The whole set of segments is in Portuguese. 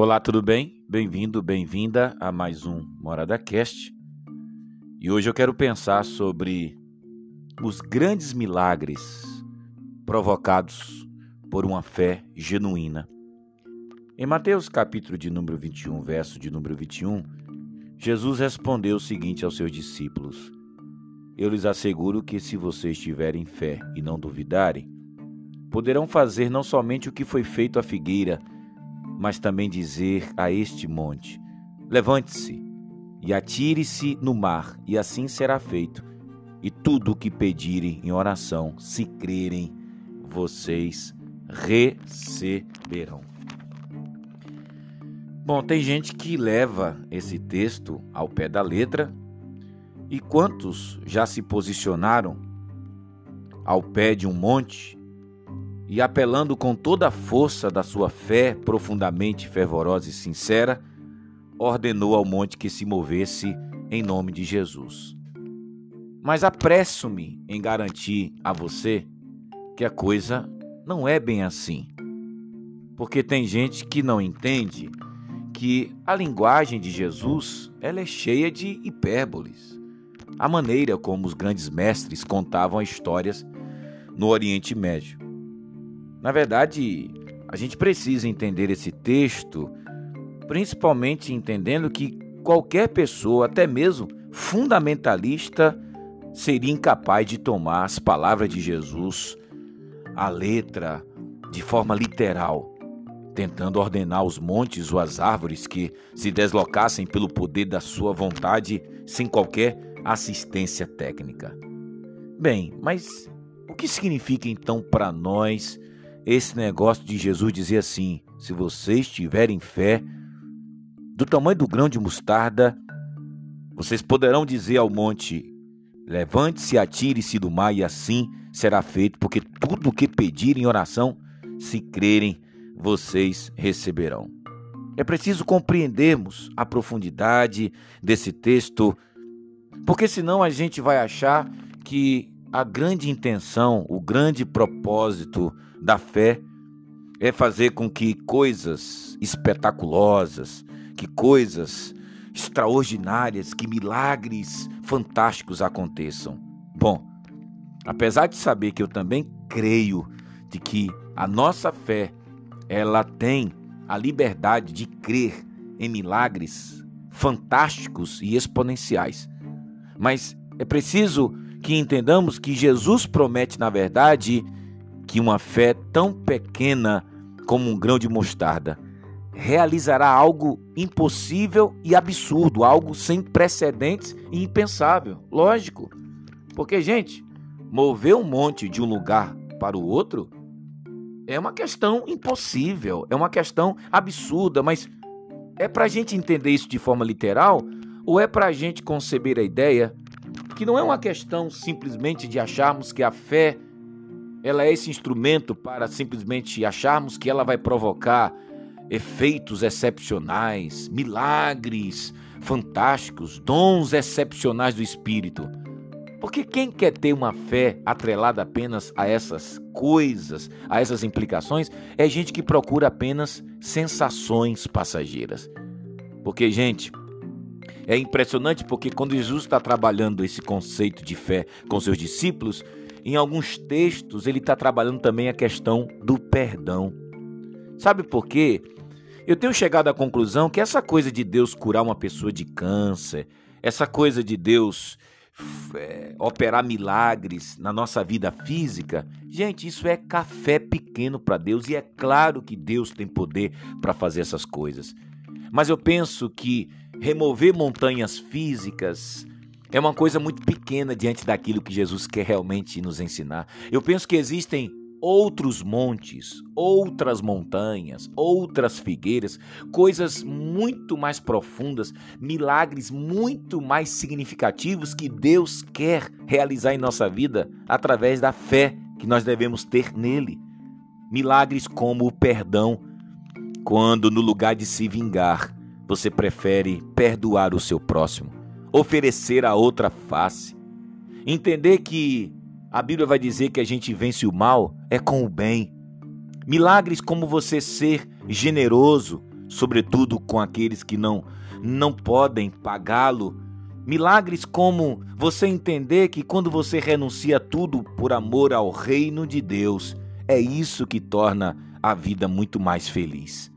Olá, tudo bem? Bem-vindo, bem-vinda a mais um Morada Cast. E hoje eu quero pensar sobre os grandes milagres provocados por uma fé genuína. Em Mateus capítulo de número 21, verso de número 21, Jesus respondeu o seguinte aos seus discípulos: Eu lhes asseguro que se vocês tiverem fé e não duvidarem, poderão fazer não somente o que foi feito à figueira, mas também dizer a este monte: Levante-se e atire-se no mar, e assim será feito. E tudo o que pedirem em oração, se crerem, vocês receberão. Bom, tem gente que leva esse texto ao pé da letra, e quantos já se posicionaram ao pé de um monte e apelando com toda a força da sua fé profundamente fervorosa e sincera, ordenou ao monte que se movesse em nome de Jesus. Mas apresso-me em garantir a você que a coisa não é bem assim. Porque tem gente que não entende que a linguagem de Jesus ela é cheia de hipérboles. A maneira como os grandes mestres contavam histórias no Oriente Médio. Na verdade, a gente precisa entender esse texto, principalmente entendendo que qualquer pessoa, até mesmo fundamentalista, seria incapaz de tomar as palavras de Jesus, a letra, de forma literal, tentando ordenar os montes ou as árvores que se deslocassem pelo poder da sua vontade sem qualquer assistência técnica. Bem, mas o que significa então para nós esse negócio de Jesus dizer assim: se vocês tiverem fé do tamanho do grão de mostarda, vocês poderão dizer ao monte: levante-se, atire-se do mar, e assim será feito, porque tudo o que pedirem em oração, se crerem, vocês receberão. É preciso compreendermos a profundidade desse texto, porque senão a gente vai achar que a grande intenção, o grande propósito da fé é fazer com que coisas espetaculosas, que coisas extraordinárias, que milagres fantásticos aconteçam. Bom, apesar de saber que eu também creio de que a nossa fé ela tem a liberdade de crer em milagres fantásticos e exponenciais. Mas é preciso que entendamos que Jesus promete, na verdade, que uma fé tão pequena como um grão de mostarda realizará algo impossível e absurdo, algo sem precedentes e impensável. Lógico. Porque, gente, mover um monte de um lugar para o outro é uma questão impossível, é uma questão absurda, mas é para a gente entender isso de forma literal ou é para a gente conceber a ideia que não é uma questão simplesmente de acharmos que a fé ela é esse instrumento para simplesmente acharmos que ela vai provocar efeitos excepcionais, milagres fantásticos, dons excepcionais do Espírito. Porque quem quer ter uma fé atrelada apenas a essas coisas, a essas implicações, é gente que procura apenas sensações passageiras. Porque, gente, é impressionante porque quando Jesus está trabalhando esse conceito de fé com seus discípulos, em alguns textos ele está trabalhando também a questão do perdão. Sabe por quê? Eu tenho chegado à conclusão que essa coisa de Deus curar uma pessoa de câncer, essa coisa de Deus é, operar milagres na nossa vida física, gente, isso é café pequeno para Deus e é claro que Deus tem poder para fazer essas coisas. Mas eu penso que remover montanhas físicas é uma coisa muito pequena diante daquilo que Jesus quer realmente nos ensinar. Eu penso que existem outros montes, outras montanhas, outras figueiras, coisas muito mais profundas, milagres muito mais significativos que Deus quer realizar em nossa vida através da fé que nós devemos ter nele. Milagres como o perdão, quando no lugar de se vingar, você prefere perdoar o seu próximo, oferecer a outra face. Entender que a Bíblia vai dizer que a gente vence o mal é com o bem. Milagres como você ser generoso, sobretudo com aqueles que não não podem pagá-lo. Milagres como você entender que quando você renuncia tudo por amor ao reino de Deus, é isso que torna a vida muito mais feliz.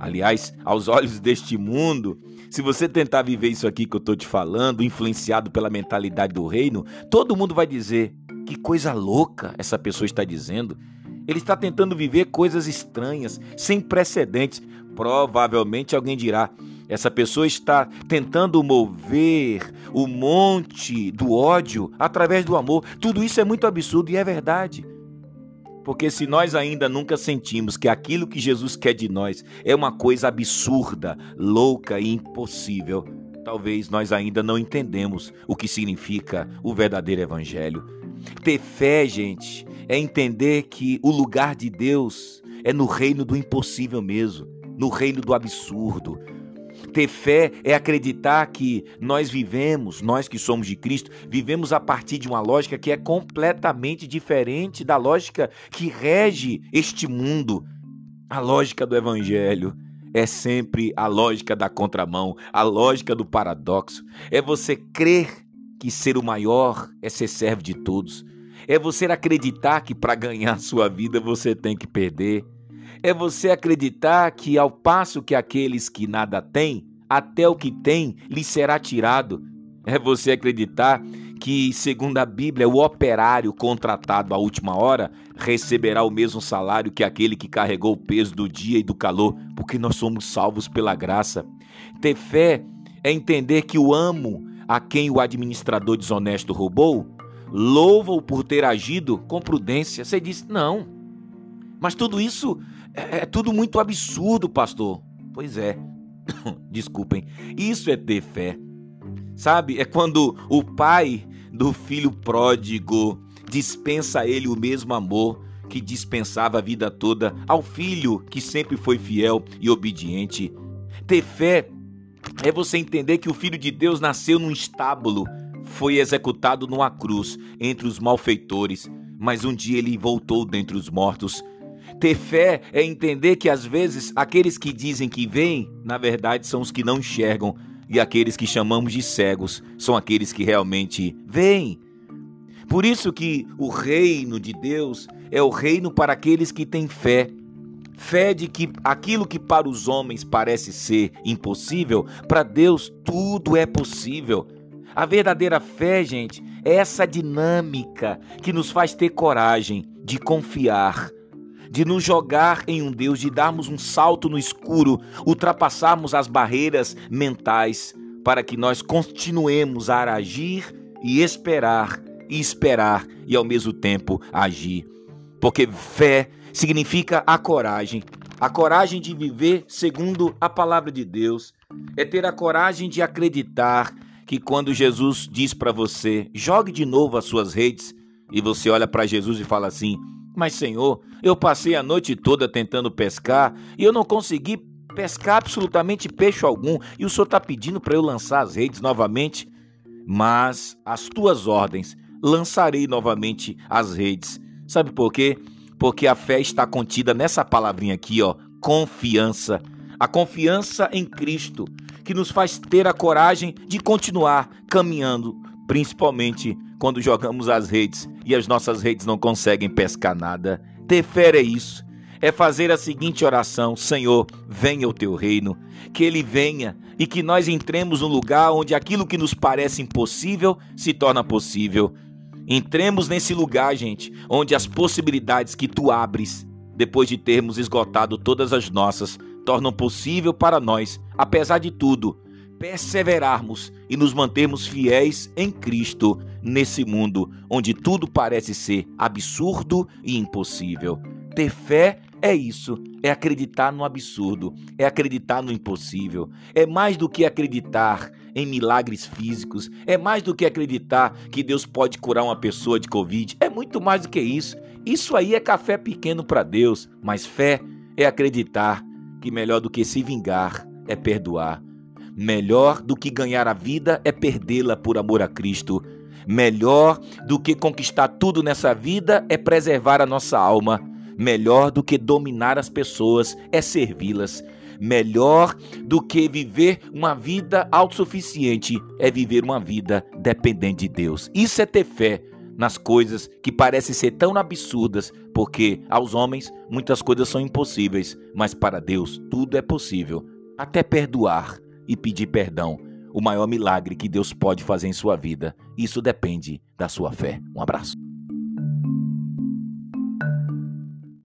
Aliás, aos olhos deste mundo, se você tentar viver isso aqui que eu estou te falando, influenciado pela mentalidade do reino, todo mundo vai dizer: que coisa louca essa pessoa está dizendo. Ele está tentando viver coisas estranhas, sem precedentes. Provavelmente alguém dirá: essa pessoa está tentando mover o monte do ódio através do amor. Tudo isso é muito absurdo e é verdade. Porque se nós ainda nunca sentimos que aquilo que Jesus quer de nós é uma coisa absurda, louca e impossível, talvez nós ainda não entendemos o que significa o verdadeiro evangelho. Ter fé, gente, é entender que o lugar de Deus é no reino do impossível mesmo, no reino do absurdo, ter fé é acreditar que nós vivemos, nós que somos de Cristo, vivemos a partir de uma lógica que é completamente diferente da lógica que rege este mundo. A lógica do Evangelho é sempre a lógica da contramão, a lógica do paradoxo. É você crer que ser o maior é ser servo de todos. É você acreditar que para ganhar sua vida você tem que perder é você acreditar que, ao passo que aqueles que nada têm, até o que têm lhe será tirado. É você acreditar que, segundo a Bíblia, o operário contratado à última hora receberá o mesmo salário que aquele que carregou o peso do dia e do calor, porque nós somos salvos pela graça. Ter fé é entender que o amo a quem o administrador desonesto roubou, louva-o por ter agido com prudência. Você diz, não. Mas tudo isso é, é tudo muito absurdo, pastor. Pois é. Desculpem. Isso é ter fé. Sabe? É quando o pai do filho pródigo dispensa a ele o mesmo amor que dispensava a vida toda ao filho que sempre foi fiel e obediente. Ter fé é você entender que o filho de Deus nasceu num estábulo, foi executado numa cruz entre os malfeitores, mas um dia ele voltou dentre os mortos ter fé é entender que às vezes aqueles que dizem que veem, na verdade são os que não enxergam, e aqueles que chamamos de cegos são aqueles que realmente veem. Por isso que o reino de Deus é o reino para aqueles que têm fé. Fé de que aquilo que para os homens parece ser impossível, para Deus tudo é possível. A verdadeira fé, gente, é essa dinâmica que nos faz ter coragem de confiar de nos jogar em um Deus, de darmos um salto no escuro, ultrapassarmos as barreiras mentais, para que nós continuemos a agir e esperar, e esperar e ao mesmo tempo agir. Porque fé significa a coragem, a coragem de viver segundo a palavra de Deus, é ter a coragem de acreditar que quando Jesus diz para você, jogue de novo as suas redes, e você olha para Jesus e fala assim: mas, Senhor, eu passei a noite toda tentando pescar e eu não consegui pescar absolutamente peixe algum. E o Senhor está pedindo para eu lançar as redes novamente. Mas, as tuas ordens, lançarei novamente as redes. Sabe por quê? Porque a fé está contida nessa palavrinha aqui, ó, confiança. A confiança em Cristo, que nos faz ter a coragem de continuar caminhando, principalmente quando jogamos as redes e as nossas redes não conseguem pescar nada. Ter fé é isso. É fazer a seguinte oração: Senhor, venha o teu reino, que ele venha e que nós entremos no lugar onde aquilo que nos parece impossível se torna possível. Entremos nesse lugar, gente, onde as possibilidades que tu abres, depois de termos esgotado todas as nossas, tornam possível para nós, apesar de tudo, perseverarmos e nos mantermos fiéis em Cristo nesse mundo onde tudo parece ser absurdo e impossível. Ter fé é isso, é acreditar no absurdo, é acreditar no impossível, é mais do que acreditar em milagres físicos, é mais do que acreditar que Deus pode curar uma pessoa de Covid, é muito mais do que isso. Isso aí é café pequeno para Deus, mas fé é acreditar que melhor do que se vingar é perdoar. Melhor do que ganhar a vida é perdê-la por amor a Cristo. Melhor do que conquistar tudo nessa vida é preservar a nossa alma. Melhor do que dominar as pessoas é servi-las. melhor do que viver uma vida autossuficiente é viver uma vida dependente de Deus. Isso é ter fé nas coisas que parecem ser tão absurdas, porque aos homens muitas coisas são impossíveis, mas para Deus tudo é possível, até perdoar e pedir perdão. O maior milagre que Deus pode fazer em sua vida. Isso depende da sua fé. Um abraço.